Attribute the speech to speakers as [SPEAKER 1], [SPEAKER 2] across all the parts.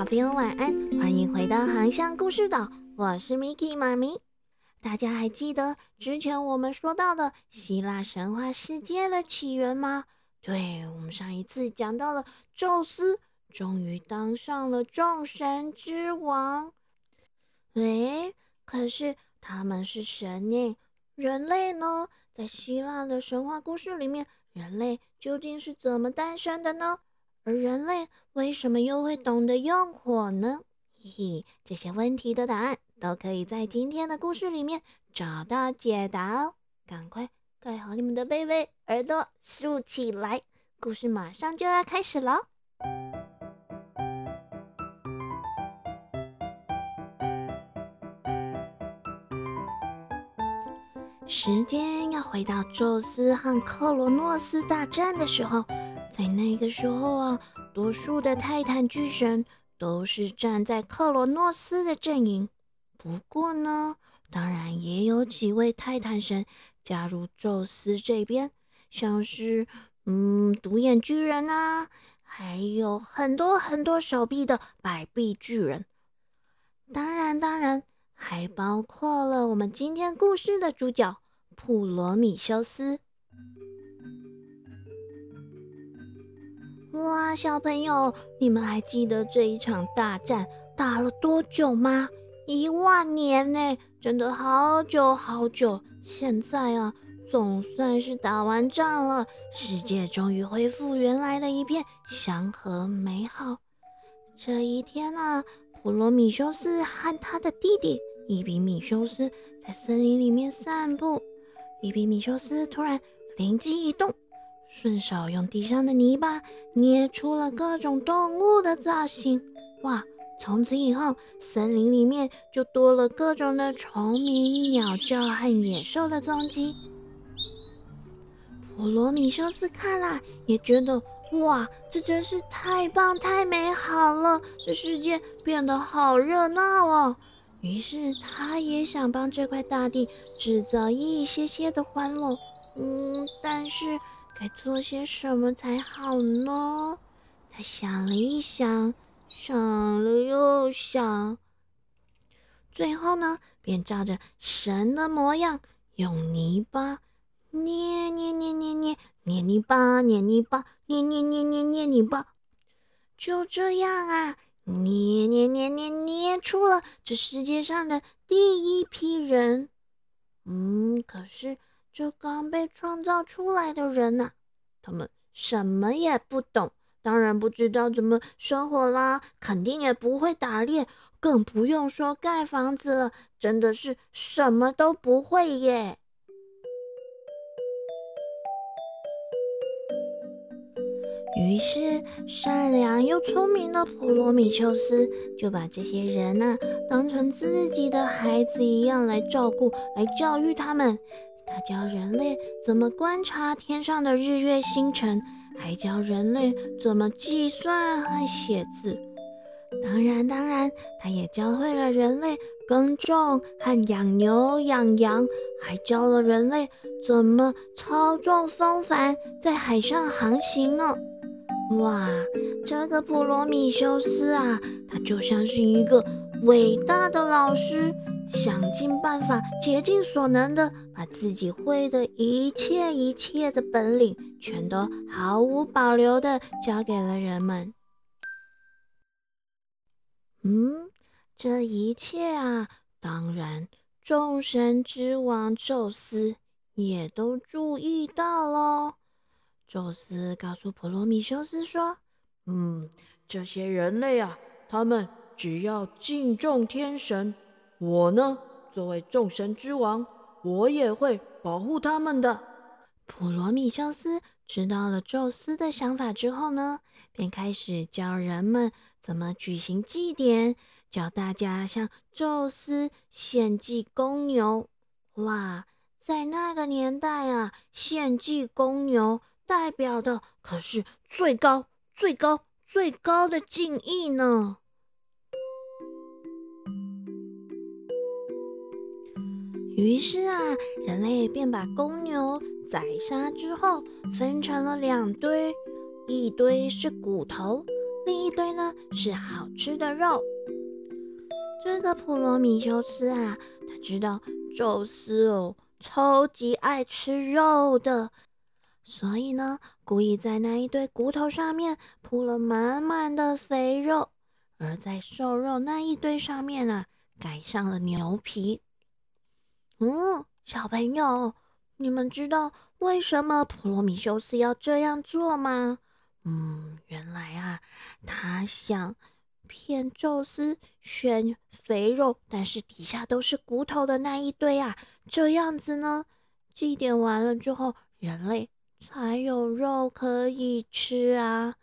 [SPEAKER 1] 小朋友晚安，欢迎回到航向故事岛，我是 Miki 妈咪。大家还记得之前我们说到的希腊神话世界的起源吗？对，我们上一次讲到了宙斯终于当上了众神之王。喂，可是他们是神呢，人类呢？在希腊的神话故事里面，人类究竟是怎么诞生的呢？而人类为什么又会懂得用火呢？嘿嘿，这些问题的答案都可以在今天的故事里面找到解答哦！赶快盖好你们的被被，耳朵竖起来，故事马上就要开始了。时间要回到宙斯和克罗诺斯大战的时候。在那个时候啊，多数的泰坦巨神都是站在克罗诺斯的阵营。不过呢，当然也有几位泰坦神加入宙斯这边，像是嗯独眼巨人啊，还有很多很多手臂的百臂巨人。当然，当然还包括了我们今天故事的主角普罗米修斯。哇，小朋友，你们还记得这一场大战打了多久吗？一万年呢，真的好久好久。现在啊，总算是打完仗了，世界终于恢复原来的一片祥和美好。这一天啊，普罗米修斯和他的弟弟伊比米修斯在森林里面散步。伊比米修斯突然灵机一动。顺手用地上的泥巴捏出了各种动物的造型，哇！从此以后，森林里面就多了各种的虫鸣、鸟叫和野兽的踪迹。普罗米修斯看了也觉得，哇，这真是太棒、太美好了！这世界变得好热闹哦。于是他也想帮这块大地制造一些些的欢乐，嗯，但是。该做些什么才好呢？他想了一想，想了又想，最后呢，便照着神的模样，用泥巴捏捏捏捏捏捏泥巴，捏泥巴，捏捏捏捏捏泥巴。就这样啊，捏捏捏捏捏出了这世界上的第一批人。嗯，可是。这刚被创造出来的人呐，他们什么也不懂，当然不知道怎么生活啦，肯定也不会打猎，更不用说盖房子了，真的是什么都不会耶。于是，善良又聪明的普罗米修斯就把这些人呐当成自己的孩子一样来照顾，来教育他们。他教人类怎么观察天上的日月星辰，还教人类怎么计算和写字。当然，当然，他也教会了人类耕种和养牛养羊，还教了人类怎么操纵风帆在海上航行呢。哇，这个普罗米修斯啊，他就像是一个伟大的老师。想尽办法，竭尽所能的把自己会的一切一切的本领，全都毫无保留的教给了人们。嗯，这一切啊，当然众神之王宙斯也都注意到了。宙斯告诉普罗米修斯说：“
[SPEAKER 2] 嗯，这些人类啊，他们只要敬重天神。”我呢，作为众神之王，我也会保护他们的。
[SPEAKER 1] 普罗米修斯知道了宙斯的想法之后呢，便开始教人们怎么举行祭典，教大家向宙斯献祭公牛。哇，在那个年代啊，献祭公牛代表的可是最高、最高、最高的敬意呢。于是啊，人类便把公牛宰杀之后，分成了两堆，一堆是骨头，另一堆呢是好吃的肉。这个普罗米修斯啊，他知道宙斯哦超级爱吃肉的，所以呢，故意在那一堆骨头上面铺了满满的肥肉，而在瘦肉那一堆上面啊，盖上了牛皮。嗯，小朋友，你们知道为什么普罗米修斯要这样做吗？嗯，原来啊，他想骗宙斯选肥肉，但是底下都是骨头的那一堆啊，这样子呢，祭典完了之后，人类才有肉可以吃啊。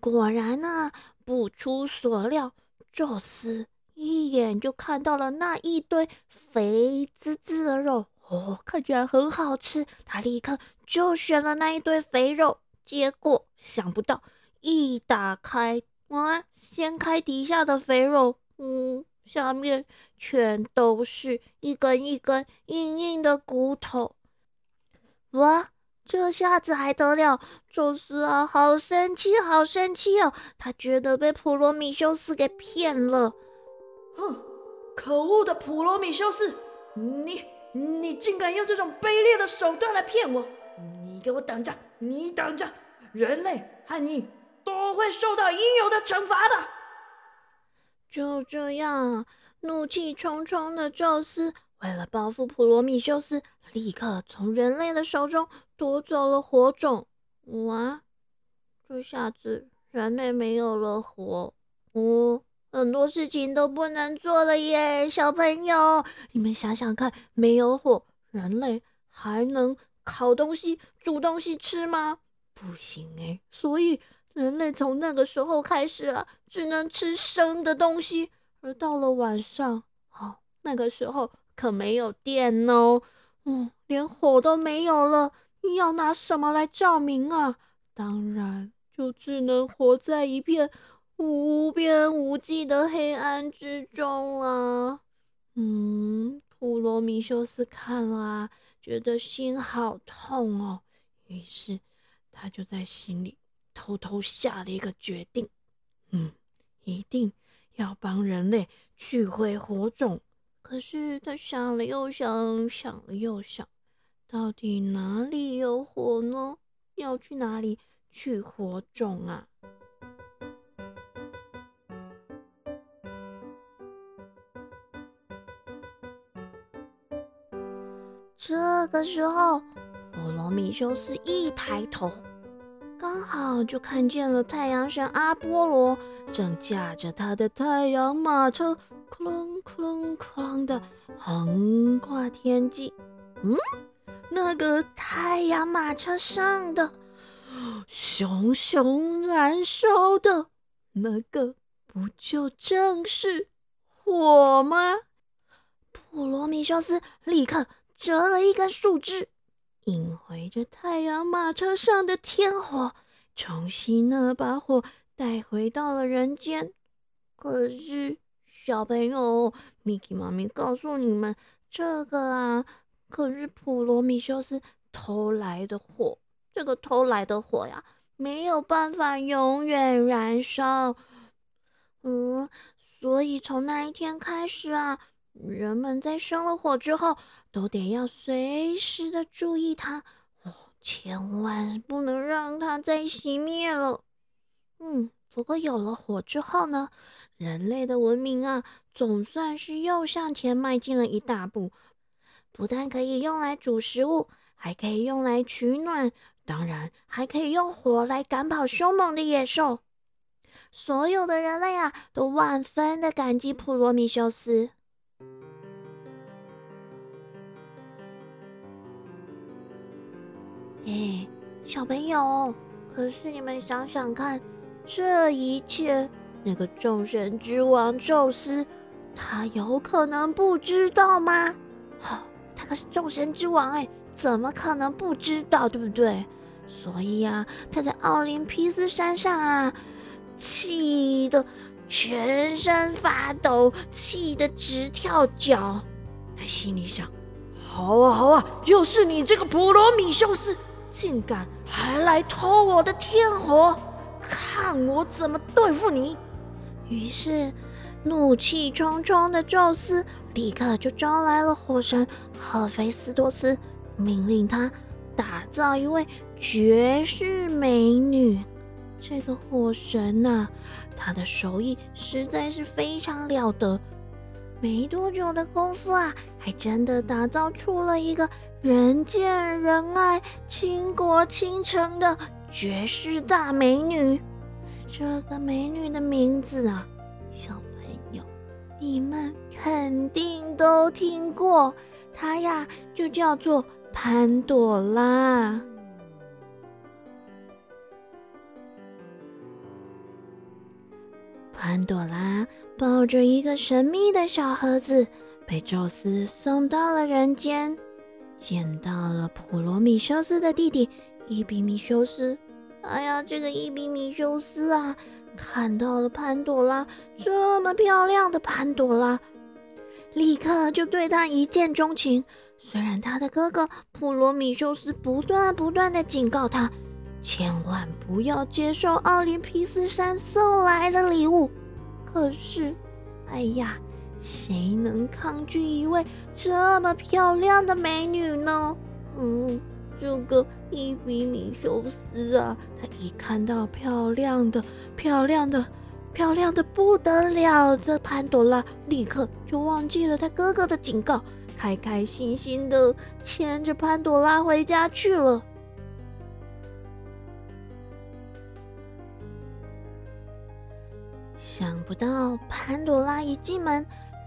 [SPEAKER 1] 果然呢，不出所料，宙斯。一眼就看到了那一堆肥滋滋的肉，哦，看起来很好吃。他立刻就选了那一堆肥肉，结果想不到一打开，哇，掀开底下的肥肉，嗯，下面全都是一根一根硬硬的骨头。哇，这下子还得了？宙斯啊，好生气，好生气哦！他觉得被普罗米修斯给骗了。
[SPEAKER 2] 哼，可恶的普罗米修斯，你你竟敢用这种卑劣的手段来骗我！你给我等着，你等着，人类和你都会受到应有的惩罚的。
[SPEAKER 1] 就这样，怒气冲冲的宙斯为了报复普罗米修斯，立刻从人类的手中夺走了火种。哇，这下子人类没有了火，哦。很多事情都不能做了耶，小朋友，你们想想看，没有火，人类还能烤东西、煮东西吃吗？不行哎，所以人类从那个时候开始啊，只能吃生的东西。而到了晚上，哦，那个时候可没有电哦，嗯，连火都没有了，你要拿什么来照明啊？当然，就只能活在一片。无边无际的黑暗之中啊！嗯，普罗米修斯看了啊，觉得心好痛哦。于是他就在心里偷偷下了一个决定：嗯，一定要帮人类取回火种。可是他想了又想，想了又想，到底哪里有火呢？要去哪里取火种啊？这个时候，普罗米修斯一抬头，刚好就看见了太阳神阿波罗正驾着他的太阳马车，哐啷哐啷哐啷的横跨天际。嗯，那个太阳马车上的熊熊燃烧的那个，不就正是火吗？普罗米修斯立刻。折了一根树枝，引回着太阳马车上的天火，重新呢把火带回到了人间。可是，小朋友，Miki 妈咪告诉你们，这个啊，可是普罗米修斯偷来的火。这个偷来的火呀，没有办法永远燃烧。嗯，所以从那一天开始啊。人们在生了火之后，都得要随时的注意它哦，千万不能让它再熄灭了。嗯，不过有了火之后呢，人类的文明啊，总算是又向前迈进了一大步。不但可以用来煮食物，还可以用来取暖，当然还可以用火来赶跑凶猛的野兽。所有的人类啊，都万分的感激普罗米修斯。哎，小朋友，可是你们想想看，这一切，那个众神之王宙斯，他有可能不知道吗？好，他可是众神之王哎，怎么可能不知道，对不对？所以呀，他在奥林匹斯山上啊，气得全身发抖，气得直跳脚。他心里想：好啊，好啊，又是你这个普罗米修斯！竟敢还来偷我的天火！
[SPEAKER 2] 看我怎么对付你！
[SPEAKER 1] 于是，怒气冲冲的宙斯立刻就招来了火神赫菲斯托斯，命令他打造一位绝世美女。这个火神呐，他的手艺实在是非常了得。没多久的功夫啊，还真的打造出了一个人见人爱、倾国倾城的绝世大美女。这个美女的名字啊，小朋友，你们肯定都听过，她呀就叫做潘朵拉。潘朵拉抱着一个神秘的小盒子，被宙斯送到了人间，见到了普罗米修斯的弟弟伊比米修斯。哎呀，这个伊比米修斯啊，看到了潘朵拉这么漂亮的潘朵拉，立刻就对她一见钟情。虽然他的哥哥普罗米修斯不断不断的警告他，千万不要接受奥林匹斯山送来的礼物，可是，哎呀，谁能抗拒一位这么漂亮的美女呢？嗯。这个伊比米修斯啊，他一看到漂亮的、漂亮的、漂亮的不得了的潘朵拉，立刻就忘记了他哥哥的警告，开开心心的牵着潘朵拉回家去了。想不到潘朵拉一进门，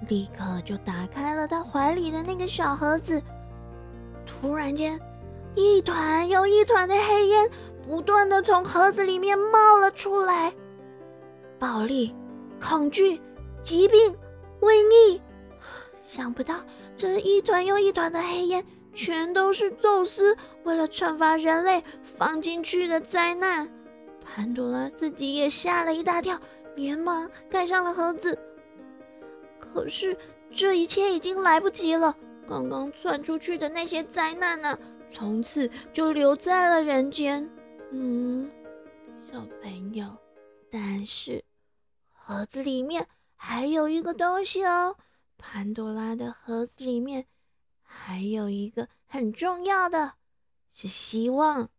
[SPEAKER 1] 立刻就打开了他怀里的那个小盒子，突然间。一团又一团的黑烟不断的从盒子里面冒了出来，暴力、恐惧、疾病、瘟疫，想不到这一团又一团的黑烟全都是宙斯为了惩罚人类放进去的灾难。潘多拉自己也吓了一大跳，连忙盖上了盒子。可是这一切已经来不及了，刚刚窜出去的那些灾难呢？从此就留在了人间。嗯，小朋友，但是盒子里面还有一个东西哦。潘多拉的盒子里面还有一个很重要的，是希望。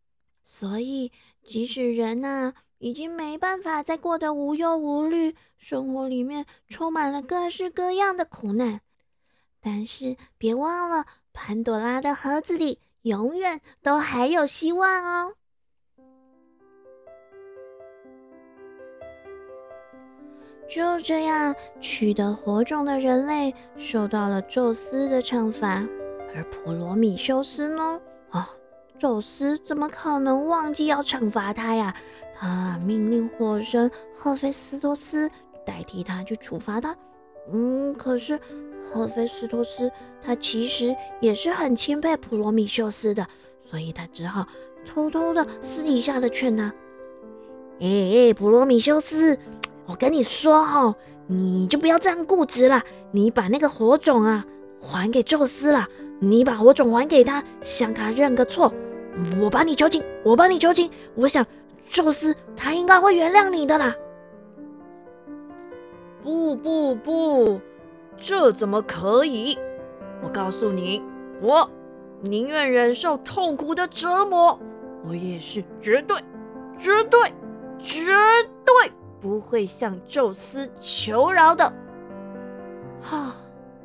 [SPEAKER 1] 所以，即使人呐已经没办法再过得无忧无虑，生活里面充满了各式各样的苦难，但是别忘了，潘多拉的盒子里。永远都还有希望哦！就这样，取得火种的人类受到了宙斯的惩罚，而普罗米修斯呢？啊，宙斯怎么可能忘记要惩罚他呀？他命令火神赫菲斯托斯代替他去处罚他。嗯，可是。赫菲斯托斯他其实也是很钦佩普罗米修斯的，所以他只好偷偷的私底下的劝他：“哎哎，普罗米修斯，我跟你说哈，你就不要这样固执了，你把那个火种啊还给宙斯了，你把火种还给他，向他认个错，我帮你求情，我帮你求情，我想宙斯他应该会原谅你的啦。”
[SPEAKER 2] 不不不。这怎么可以？我告诉你，我宁愿忍受痛苦的折磨，我也是绝对、绝对、绝对不会向宙斯求饶的。
[SPEAKER 1] 哈，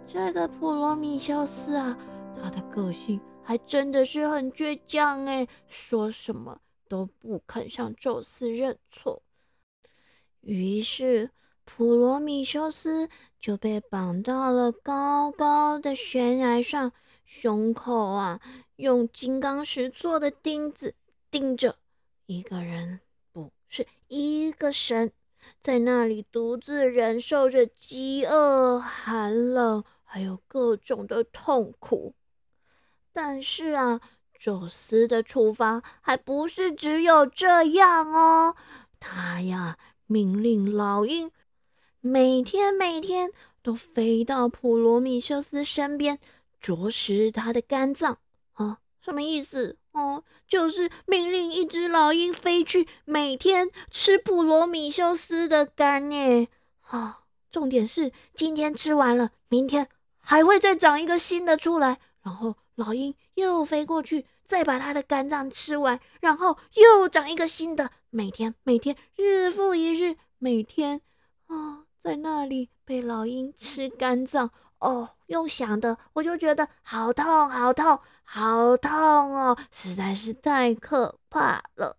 [SPEAKER 1] 这个普罗米修斯啊，他的个性还真的是很倔强哎，说什么都不肯向宙斯认错。于是。普罗米修斯就被绑到了高高的悬崖上，胸口啊用金刚石做的钉子钉着。一个人不是一个神，在那里独自忍受着饥饿、寒冷，还有各种的痛苦。但是啊，宙斯的处罚还不是只有这样哦，他呀命令老鹰。每天每天都飞到普罗米修斯身边，啄食他的肝脏啊？什么意思哦，就是命令一只老鹰飞去，每天吃普罗米修斯的肝呢。啊，重点是今天吃完了，明天还会再长一个新的出来，然后老鹰又飞过去，再把它的肝脏吃完，然后又长一个新的。每天每天日复一日，每天啊，在那里被老鹰吃肝脏。哦，用想的我就觉得好痛，好痛，好痛哦！实在是太可怕了。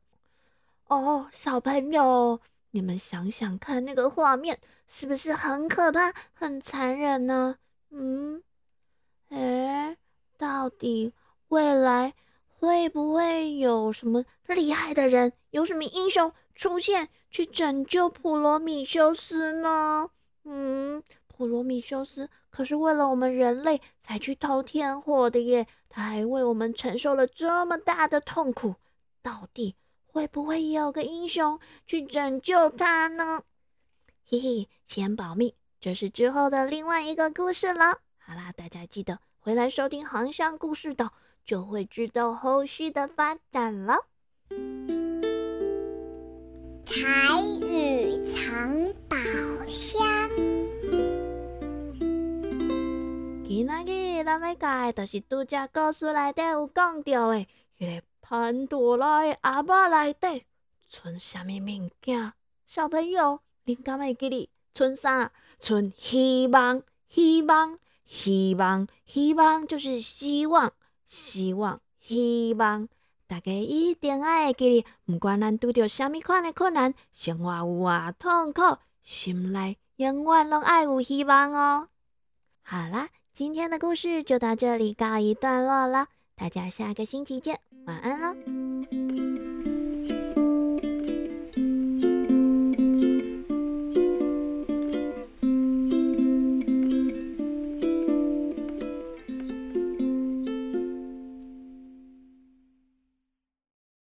[SPEAKER 1] 哦，小朋友，你们想想看，那个画面是不是很可怕、很残忍呢？嗯，哎，到底未来会不会有什么厉害的人，有什么英雄出现去拯救普罗米修斯呢？嗯。普罗米修斯可是为了我们人类才去偷天火的耶，他还为我们承受了这么大的痛苦，到底会不会有个英雄去拯救他呢？嘿嘿，先保密，这是之后的另外一个故事了。好啦，大家记得回来收听《航向故事岛》，就会知道后续的发展了。
[SPEAKER 3] 彩雨藏宝箱。
[SPEAKER 1] 今仔日咱要讲的，就是拄则故事内底有讲到的，迄个潘多拉的阿爸内底存啥物物件？小朋友，恁敢会记哩？存啥？存希望，希望，希望，希望，就是希望，希望，希望。大家一定爱记哩，不管咱拄着啥物款的困难，生活有偌痛苦，心内永远拢爱有希望哦。好啦。今天的故事就到这里告一段落了，大家下个星期见，晚安喽。